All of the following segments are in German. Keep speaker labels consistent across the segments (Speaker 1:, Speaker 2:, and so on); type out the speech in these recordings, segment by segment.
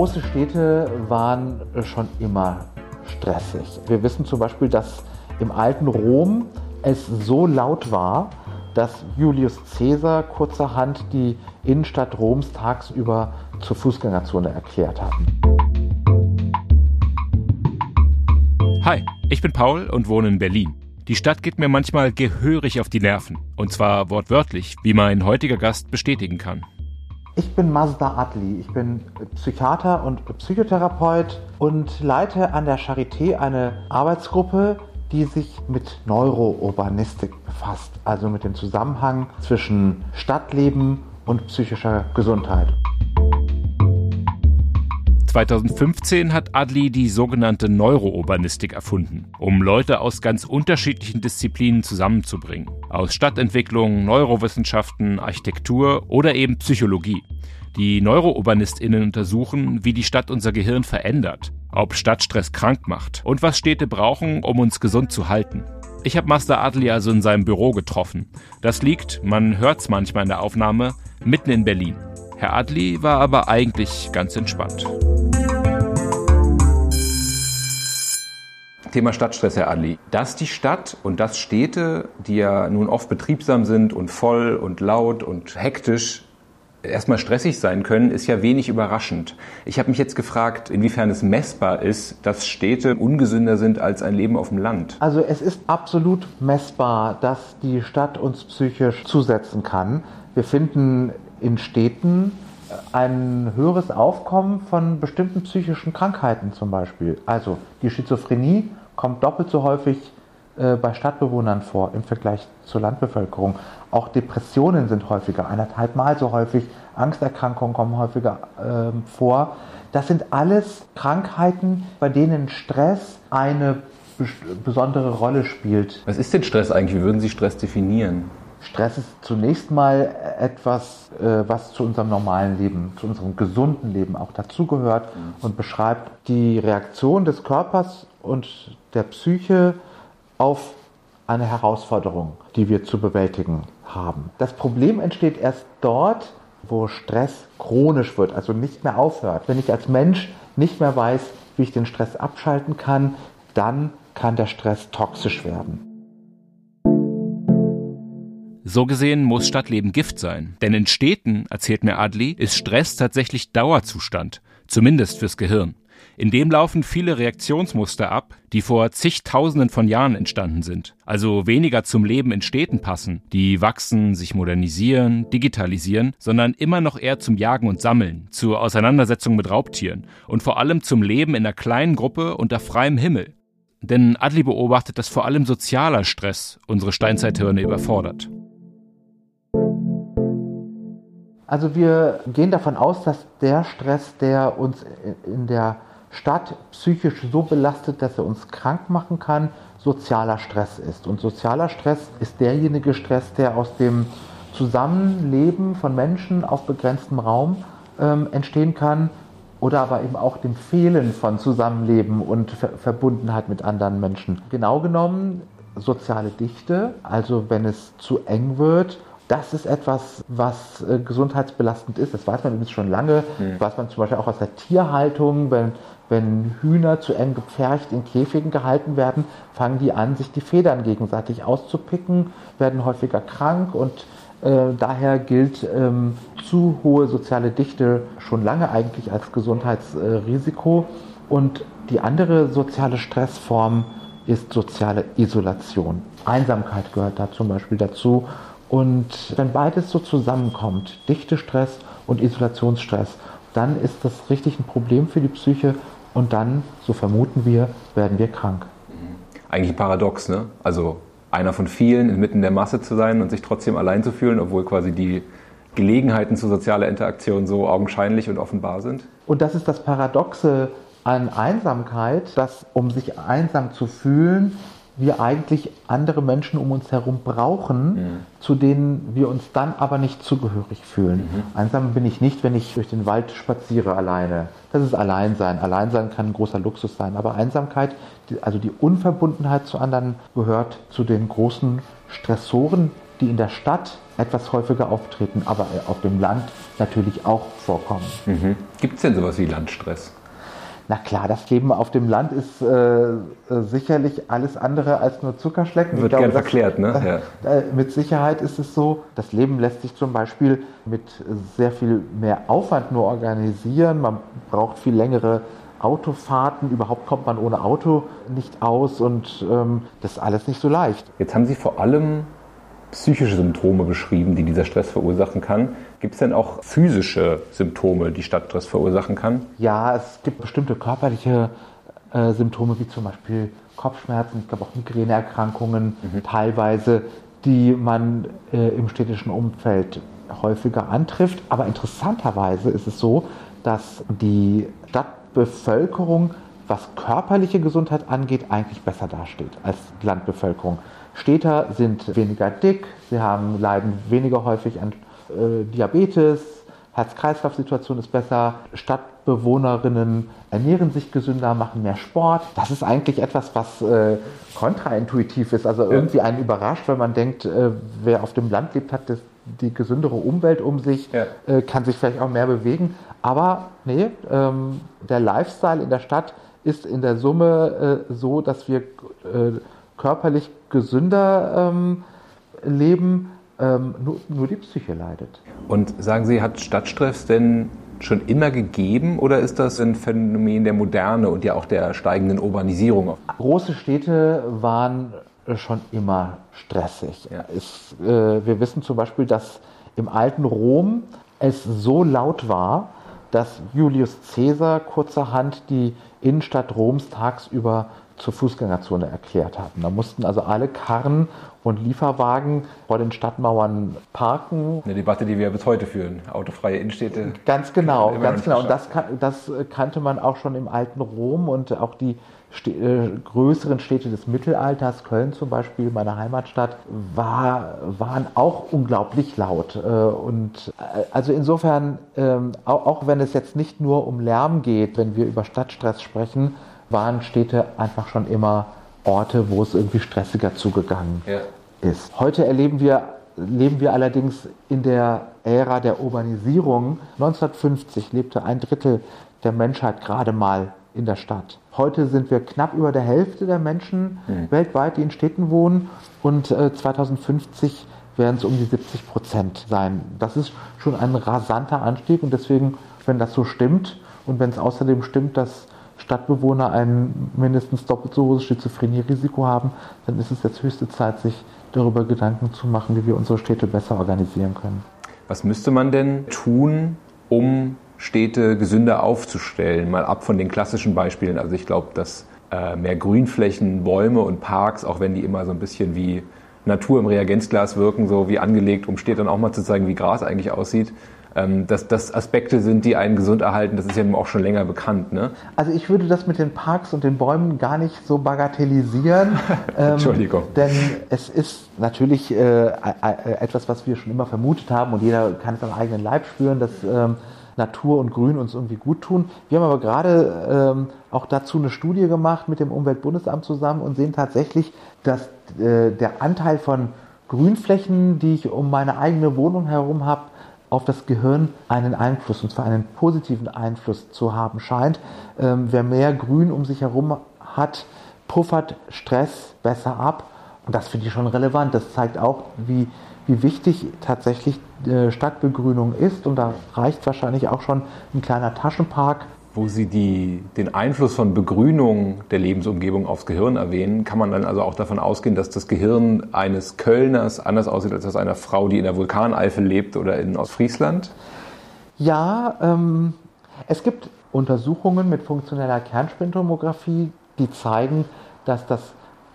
Speaker 1: Große Städte waren schon immer stressig. Wir wissen zum Beispiel, dass im alten Rom es so laut war, dass Julius Caesar kurzerhand die Innenstadt Roms tagsüber zur Fußgängerzone erklärt hat.
Speaker 2: Hi, ich bin Paul und wohne in Berlin. Die Stadt geht mir manchmal gehörig auf die Nerven. Und zwar wortwörtlich, wie mein heutiger Gast bestätigen kann.
Speaker 1: Ich bin Mazda Adli. Ich bin Psychiater und Psychotherapeut und leite an der Charité eine Arbeitsgruppe, die sich mit Neurourbanistik befasst, also mit dem Zusammenhang zwischen Stadtleben und psychischer Gesundheit.
Speaker 2: 2015 hat Adli die sogenannte Neurourbanistik erfunden, um Leute aus ganz unterschiedlichen Disziplinen zusammenzubringen. Aus Stadtentwicklung, Neurowissenschaften, Architektur oder eben Psychologie. Die NeuroUrbanistInnen untersuchen, wie die Stadt unser Gehirn verändert, ob Stadtstress krank macht und was Städte brauchen, um uns gesund zu halten. Ich habe Master Adli also in seinem Büro getroffen. Das liegt, man hört es manchmal in der Aufnahme, mitten in Berlin. Herr Adli war aber eigentlich ganz entspannt.
Speaker 3: Thema Stadtstress, Herr Adli. Dass die Stadt und dass Städte, die ja nun oft betriebsam sind und voll und laut und hektisch, erstmal stressig sein können, ist ja wenig überraschend. Ich habe mich jetzt gefragt, inwiefern es messbar ist, dass Städte ungesünder sind als ein Leben auf dem Land.
Speaker 1: Also es ist absolut messbar, dass die Stadt uns psychisch zusetzen kann. Wir finden in Städten ein höheres Aufkommen von bestimmten psychischen Krankheiten zum Beispiel. Also die Schizophrenie kommt doppelt so häufig äh, bei Stadtbewohnern vor im Vergleich zur Landbevölkerung. Auch Depressionen sind häufiger, eineinhalb Mal so häufig. Angsterkrankungen kommen häufiger äh, vor. Das sind alles Krankheiten, bei denen Stress eine besondere Rolle spielt.
Speaker 3: Was ist denn Stress eigentlich? Wie würden Sie Stress definieren?
Speaker 1: Stress ist zunächst mal etwas, äh, was zu unserem normalen Leben, zu unserem gesunden Leben auch dazugehört mhm. und beschreibt die Reaktion des Körpers und der Psyche auf eine Herausforderung, die wir zu bewältigen haben. Das Problem entsteht erst dort, wo Stress chronisch wird, also nicht mehr aufhört. Wenn ich als Mensch nicht mehr weiß, wie ich den Stress abschalten kann, dann kann der Stress toxisch werden.
Speaker 2: So gesehen muss Stadtleben Gift sein. Denn in Städten, erzählt mir Adli, ist Stress tatsächlich Dauerzustand. Zumindest fürs Gehirn. In dem laufen viele Reaktionsmuster ab, die vor zigtausenden von Jahren entstanden sind. Also weniger zum Leben in Städten passen, die wachsen, sich modernisieren, digitalisieren, sondern immer noch eher zum Jagen und Sammeln, zur Auseinandersetzung mit Raubtieren und vor allem zum Leben in einer kleinen Gruppe unter freiem Himmel. Denn Adli beobachtet, dass vor allem sozialer Stress unsere Steinzeithirne überfordert.
Speaker 1: Also wir gehen davon aus, dass der Stress, der uns in der Stadt psychisch so belastet, dass er uns krank machen kann, sozialer Stress ist. Und sozialer Stress ist derjenige Stress, der aus dem Zusammenleben von Menschen auf begrenztem Raum ähm, entstehen kann oder aber eben auch dem Fehlen von Zusammenleben und Ver Verbundenheit mit anderen Menschen. Genau genommen soziale Dichte, also wenn es zu eng wird, das ist etwas, was äh, gesundheitsbelastend ist. Das weiß man übrigens schon lange. Mhm. Weiß man zum Beispiel auch aus der Tierhaltung. Wenn, wenn Hühner zu eng gepfercht in Käfigen gehalten werden, fangen die an, sich die Federn gegenseitig auszupicken, werden häufiger krank und äh, daher gilt ähm, zu hohe soziale Dichte schon lange eigentlich als Gesundheitsrisiko. Und die andere soziale Stressform ist soziale Isolation. Einsamkeit gehört da zum Beispiel dazu und wenn beides so zusammenkommt, Dichtestress und Isolationsstress, dann ist das richtig ein Problem für die Psyche und dann, so vermuten wir, werden wir krank.
Speaker 3: Mhm. Eigentlich ein Paradox, ne? Also einer von vielen inmitten der Masse zu sein und sich trotzdem allein zu fühlen, obwohl quasi die Gelegenheiten zu sozialer Interaktion so augenscheinlich und offenbar sind.
Speaker 1: Und das ist das Paradoxe an Einsamkeit, dass um sich einsam zu fühlen, wir eigentlich andere Menschen um uns herum brauchen, mhm. zu denen wir uns dann aber nicht zugehörig fühlen. Mhm. Einsam bin ich nicht, wenn ich durch den Wald spaziere alleine. Das ist Alleinsein. Alleinsein kann ein großer Luxus sein. Aber Einsamkeit, also die Unverbundenheit zu anderen, gehört zu den großen Stressoren, die in der Stadt etwas häufiger auftreten, aber auf dem Land natürlich auch vorkommen.
Speaker 3: Mhm. Gibt es denn sowas wie Landstress?
Speaker 1: Na klar, das Leben auf dem Land ist äh, äh sicherlich alles andere als nur Zuckerschlecken.
Speaker 3: Wird gern verklärt, ne?
Speaker 1: Ja. Äh, mit Sicherheit ist es so, das Leben lässt sich zum Beispiel mit sehr viel mehr Aufwand nur organisieren. Man braucht viel längere Autofahrten, überhaupt kommt man ohne Auto nicht aus und ähm, das ist alles nicht so leicht.
Speaker 3: Jetzt haben Sie vor allem psychische Symptome beschrieben, die dieser Stress verursachen kann. Gibt es denn auch physische Symptome, die Stadtstress verursachen kann?
Speaker 1: Ja, es gibt bestimmte körperliche äh, Symptome, wie zum Beispiel Kopfschmerzen, ich glaube auch Migräneerkrankungen mhm. teilweise, die man äh, im städtischen Umfeld häufiger antrifft. Aber interessanterweise ist es so, dass die Stadtbevölkerung, was körperliche Gesundheit angeht, eigentlich besser dasteht als Landbevölkerung. Städter sind weniger dick, sie haben, leiden weniger häufig an äh, Diabetes, Herz-Kreislauf-Situation ist besser, Stadtbewohnerinnen ernähren sich gesünder, machen mehr Sport. Das ist eigentlich etwas, was äh, kontraintuitiv ist, also irgendwie einen überrascht, weil man denkt, äh, wer auf dem Land lebt, hat das, die gesündere Umwelt um sich, ja. äh, kann sich vielleicht auch mehr bewegen. Aber nee, ähm, der Lifestyle in der Stadt ist in der Summe äh, so, dass wir äh, körperlich gesünder ähm, leben, ähm, nur, nur die Psyche leidet.
Speaker 3: Und sagen Sie, hat Stadtstress denn schon immer gegeben oder ist das ein Phänomen der Moderne und ja auch der steigenden Urbanisierung?
Speaker 1: Große Städte waren schon immer stressig. Ja. Es, äh, wir wissen zum Beispiel, dass im alten Rom es so laut war, dass Julius Caesar kurzerhand die Innenstadt Roms tagsüber zur Fußgängerzone erklärt hatten. Da mussten also alle Karren und Lieferwagen vor den Stadtmauern parken.
Speaker 3: Eine Debatte, die wir bis heute führen. Autofreie Innenstädte.
Speaker 1: Ganz genau, ganz genau. Und das, das, kannte man auch schon im alten Rom und auch die äh, größeren Städte des Mittelalters, Köln zum Beispiel, meine Heimatstadt, war, waren auch unglaublich laut. Äh, und äh, also insofern, ähm, auch wenn es jetzt nicht nur um Lärm geht, wenn wir über Stadtstress sprechen, waren Städte einfach schon immer Orte, wo es irgendwie stressiger zugegangen ja. ist. Heute erleben wir, leben wir allerdings in der Ära der Urbanisierung. 1950 lebte ein Drittel der Menschheit gerade mal in der Stadt. Heute sind wir knapp über der Hälfte der Menschen mhm. weltweit, die in Städten wohnen. Und äh, 2050 werden es um die 70 Prozent sein. Das ist schon ein rasanter Anstieg und deswegen, wenn das so stimmt und wenn es außerdem stimmt, dass Stadtbewohner ein mindestens doppelt so hohes Schizophrenie-Risiko haben, dann ist es jetzt höchste Zeit, sich darüber Gedanken zu machen, wie wir unsere Städte besser organisieren können.
Speaker 3: Was müsste man denn tun, um Städte gesünder aufzustellen? Mal ab von den klassischen Beispielen. Also ich glaube, dass äh, mehr Grünflächen, Bäume und Parks, auch wenn die immer so ein bisschen wie Natur im Reagenzglas wirken, so wie angelegt, um Städtern auch mal zu zeigen, wie Gras eigentlich aussieht, ähm, dass das Aspekte sind, die einen gesund erhalten, das ist ja auch schon länger bekannt. Ne?
Speaker 1: Also ich würde das mit den Parks und den Bäumen gar nicht so bagatellisieren. Ähm, Entschuldigung. denn es ist natürlich äh, äh, etwas, was wir schon immer vermutet haben und jeder kann es am eigenen Leib spüren, dass ähm, Natur und Grün uns irgendwie gut tun. Wir haben aber gerade ähm, auch dazu eine Studie gemacht mit dem Umweltbundesamt zusammen und sehen tatsächlich, dass äh, der Anteil von Grünflächen, die ich um meine eigene Wohnung herum habe, auf das Gehirn einen Einfluss, und zwar einen positiven Einfluss zu haben scheint. Ähm, wer mehr Grün um sich herum hat, puffert Stress besser ab. Und das finde ich schon relevant. Das zeigt auch, wie, wie wichtig tatsächlich äh, Stadtbegrünung ist. Und da reicht wahrscheinlich auch schon ein kleiner Taschenpark
Speaker 3: wo Sie die, den Einfluss von Begrünung der Lebensumgebung aufs Gehirn erwähnen, kann man dann also auch davon ausgehen, dass das Gehirn eines Kölners anders aussieht als das einer Frau, die in der Vulkaneifel lebt oder in Ostfriesland?
Speaker 1: Ja, ähm, es gibt Untersuchungen mit funktioneller Kernspintomographie, die zeigen, dass das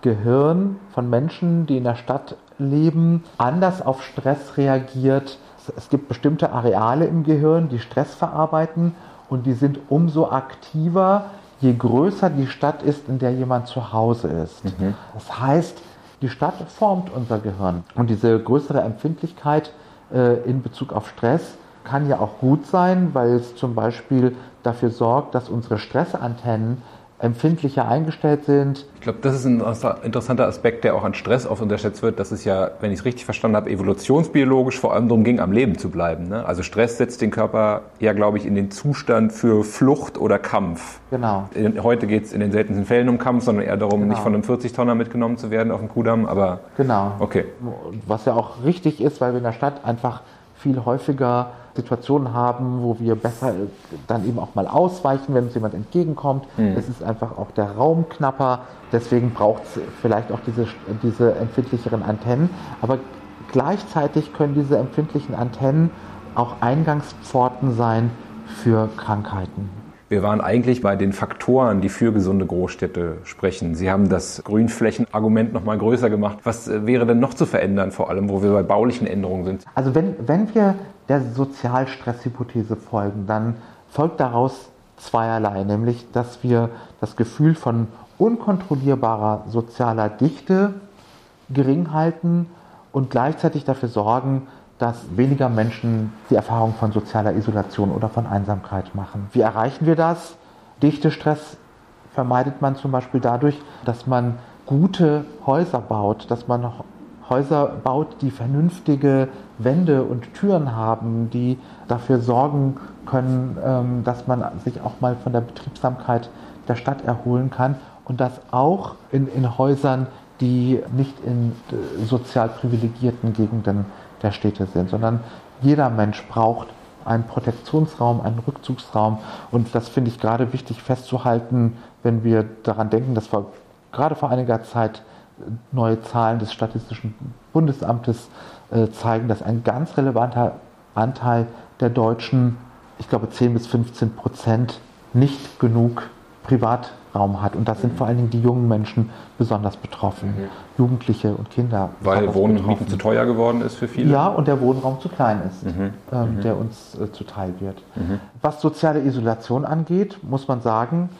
Speaker 1: Gehirn von Menschen, die in der Stadt leben, anders auf Stress reagiert. Es gibt bestimmte Areale im Gehirn, die Stress verarbeiten und die sind umso aktiver, je größer die Stadt ist, in der jemand zu Hause ist. Mhm. Das heißt, die Stadt formt unser Gehirn und diese größere Empfindlichkeit äh, in Bezug auf Stress kann ja auch gut sein, weil es zum Beispiel dafür sorgt, dass unsere Stressantennen empfindlicher eingestellt sind.
Speaker 3: Ich glaube, das ist ein interessanter Aspekt, der auch an Stress oft unterschätzt wird, dass es ja, wenn ich es richtig verstanden habe, evolutionsbiologisch vor allem darum ging, am Leben zu bleiben. Ne? Also Stress setzt den Körper ja, glaube ich, in den Zustand für Flucht oder Kampf.
Speaker 1: Genau.
Speaker 3: Heute geht es in den seltensten Fällen um Kampf, sondern eher darum, genau. nicht von einem 40-Tonner mitgenommen zu werden auf dem Kudamm. Aber
Speaker 1: genau.
Speaker 3: Okay.
Speaker 1: Was ja auch richtig ist, weil wir in der Stadt einfach viel häufiger Situationen haben, wo wir besser dann eben auch mal ausweichen, wenn uns jemand entgegenkommt. Mhm. Es ist einfach auch der Raum knapper, deswegen braucht es vielleicht auch diese, diese empfindlicheren Antennen. Aber gleichzeitig können diese empfindlichen Antennen auch Eingangspforten sein für Krankheiten.
Speaker 3: Wir waren eigentlich bei den Faktoren, die für gesunde Großstädte sprechen. Sie haben das Grünflächenargument noch mal größer gemacht. Was äh, wäre denn noch zu verändern, vor allem, wo wir bei baulichen Änderungen sind?
Speaker 1: Also wenn, wenn wir der Sozialstresshypothese folgen, dann folgt daraus zweierlei, nämlich dass wir das Gefühl von unkontrollierbarer sozialer Dichte gering halten und gleichzeitig dafür sorgen, dass weniger Menschen die Erfahrung von sozialer Isolation oder von Einsamkeit machen. Wie erreichen wir das? Dichtestress vermeidet man zum Beispiel dadurch, dass man gute Häuser baut, dass man Häuser baut, die vernünftige Wände und Türen haben, die dafür sorgen können, ähm, dass man sich auch mal von der Betriebsamkeit der Stadt erholen kann und das auch in, in Häusern, die nicht in äh, sozial privilegierten Gegenden der Städte sind, sondern jeder Mensch braucht einen Protektionsraum, einen Rückzugsraum. Und das finde ich gerade wichtig festzuhalten, wenn wir daran denken, dass wir gerade vor einiger Zeit neue Zahlen des Statistischen Bundesamtes äh, zeigen, dass ein ganz relevanter Anteil der Deutschen, ich glaube 10 bis 15 Prozent, nicht genug Privat Raum hat. Und das sind vor allen Dingen die jungen Menschen besonders betroffen. Mhm. Jugendliche und Kinder.
Speaker 3: Weil Wohnen und Mieten zu teuer geworden ist für viele?
Speaker 1: Ja, und der Wohnraum zu klein ist, mhm. Ähm, mhm. der uns äh, zuteil wird. Mhm. Was soziale Isolation angeht, muss man sagen,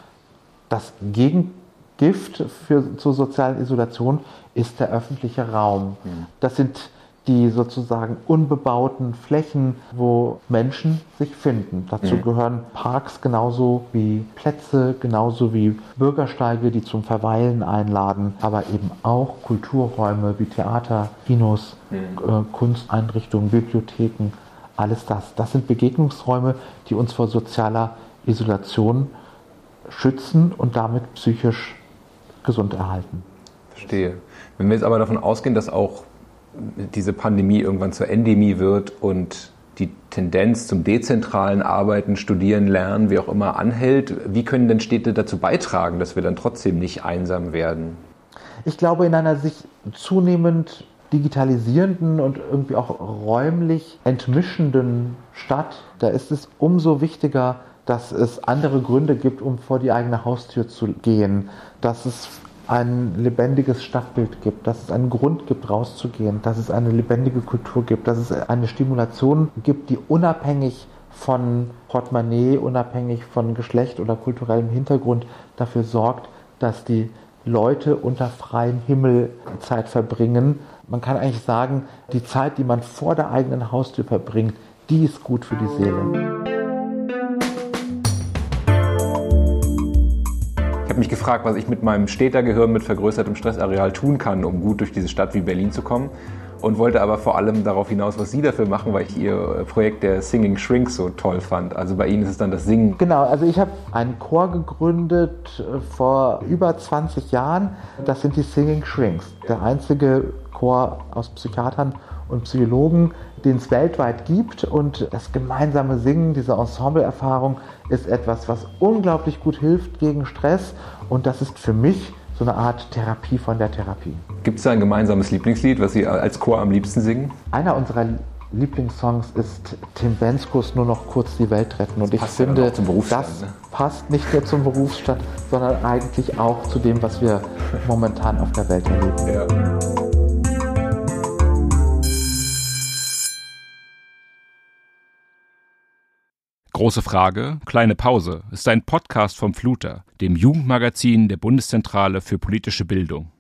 Speaker 1: das Gegengift für, zur sozialen Isolation ist der öffentliche Raum. Mhm. Das sind die sozusagen unbebauten Flächen, wo Menschen sich finden. Dazu mhm. gehören Parks genauso wie Plätze, genauso wie Bürgersteige, die zum Verweilen einladen, aber eben auch Kulturräume wie Theater, Kinos, mhm. äh, Kunsteinrichtungen, Bibliotheken, alles das. Das sind Begegnungsräume, die uns vor sozialer Isolation schützen und damit psychisch gesund erhalten.
Speaker 3: Verstehe. Wenn wir jetzt aber davon ausgehen, dass auch diese Pandemie irgendwann zur Endemie wird und die Tendenz zum dezentralen Arbeiten, Studieren, Lernen, wie auch immer anhält, wie können denn Städte dazu beitragen, dass wir dann trotzdem nicht einsam werden?
Speaker 1: Ich glaube, in einer sich zunehmend digitalisierenden und irgendwie auch räumlich entmischenden Stadt, da ist es umso wichtiger, dass es andere Gründe gibt, um vor die eigene Haustür zu gehen, dass es ein lebendiges Stadtbild gibt, dass es einen Grund gibt, rauszugehen, dass es eine lebendige Kultur gibt, dass es eine Stimulation gibt, die unabhängig von Portemonnaie, unabhängig von Geschlecht oder kulturellem Hintergrund dafür sorgt, dass die Leute unter freiem Himmel Zeit verbringen. Man kann eigentlich sagen, die Zeit, die man vor der eigenen Haustür verbringt, die ist gut für die Seele.
Speaker 3: Habe mich gefragt, was ich mit meinem Städtergehirn mit vergrößertem Stressareal tun kann, um gut durch diese Stadt wie Berlin zu kommen. Und wollte aber vor allem darauf hinaus, was Sie dafür machen, weil ich Ihr Projekt der Singing Shrinks so toll fand. Also bei Ihnen ist es dann das Singen.
Speaker 1: Genau, also ich habe einen Chor gegründet äh, vor über 20 Jahren. Das sind die Singing Shrinks. Der einzige Chor aus Psychiatern und Psychologen, den es weltweit gibt. Und das gemeinsame Singen, diese Ensembleerfahrung ist etwas, was unglaublich gut hilft gegen Stress. Und das ist für mich so eine Art Therapie von der Therapie.
Speaker 3: Gibt es da ein gemeinsames Lieblingslied, was Sie als Chor am liebsten singen?
Speaker 1: Einer unserer Lieblingssongs ist Tim Benskos Nur noch kurz die Welt retten. Und ich finde, das ne? passt nicht nur zum Berufsstand, sondern eigentlich auch zu dem, was wir momentan auf der Welt erleben. Ja.
Speaker 2: Große Frage, kleine Pause ist ein Podcast vom Fluter, dem Jugendmagazin der Bundeszentrale für politische Bildung.